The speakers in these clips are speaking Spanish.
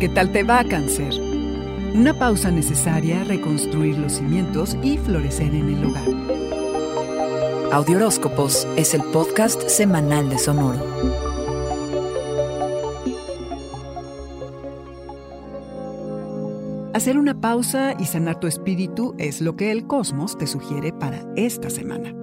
¿Qué tal te va, cáncer? Una pausa necesaria reconstruir los cimientos y florecer en el hogar. Audioróscopos es el podcast semanal de Sonoro. Hacer una pausa y sanar tu espíritu es lo que el cosmos te sugiere para esta semana.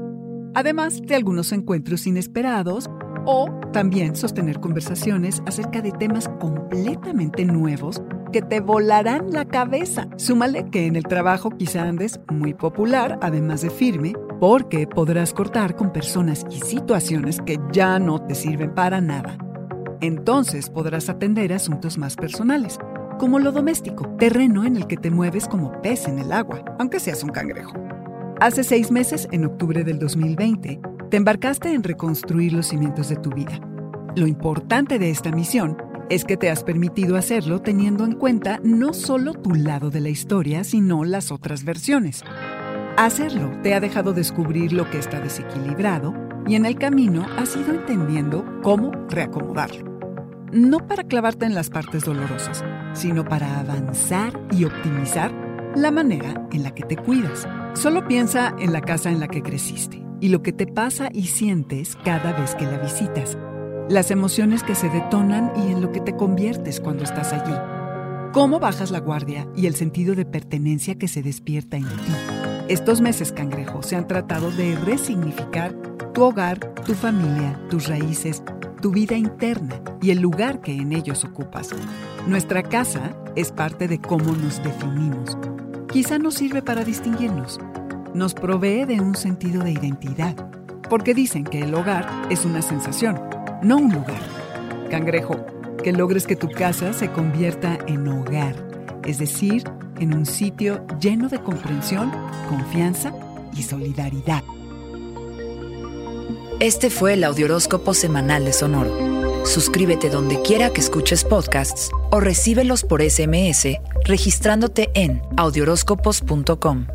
Además de algunos encuentros inesperados o también sostener conversaciones acerca de temas completamente nuevos que te volarán la cabeza. Súmale que en el trabajo quizá andes muy popular, además de firme, porque podrás cortar con personas y situaciones que ya no te sirven para nada. Entonces podrás atender asuntos más personales, como lo doméstico, terreno en el que te mueves como pez en el agua, aunque seas un cangrejo. Hace seis meses, en octubre del 2020, te embarcaste en reconstruir los cimientos de tu vida. Lo importante de esta misión es que te has permitido hacerlo teniendo en cuenta no solo tu lado de la historia, sino las otras versiones. Hacerlo te ha dejado descubrir lo que está desequilibrado y en el camino has ido entendiendo cómo reacomodarlo. No para clavarte en las partes dolorosas, sino para avanzar y optimizar la manera en la que te cuidas. Solo piensa en la casa en la que creciste y lo que te pasa y sientes cada vez que la visitas las emociones que se detonan y en lo que te conviertes cuando estás allí. Cómo bajas la guardia y el sentido de pertenencia que se despierta en ti. Estos meses, cangrejo, se han tratado de resignificar tu hogar, tu familia, tus raíces, tu vida interna y el lugar que en ellos ocupas. Nuestra casa es parte de cómo nos definimos. Quizá nos sirve para distinguirnos. Nos provee de un sentido de identidad, porque dicen que el hogar es una sensación no un lugar. Cangrejo, que logres que tu casa se convierta en hogar, es decir, en un sitio lleno de comprensión, confianza y solidaridad. Este fue el Audioróscopo Semanal de Sonoro. Suscríbete donde quiera que escuches podcasts o recíbelos por SMS registrándote en audioróscopos.com.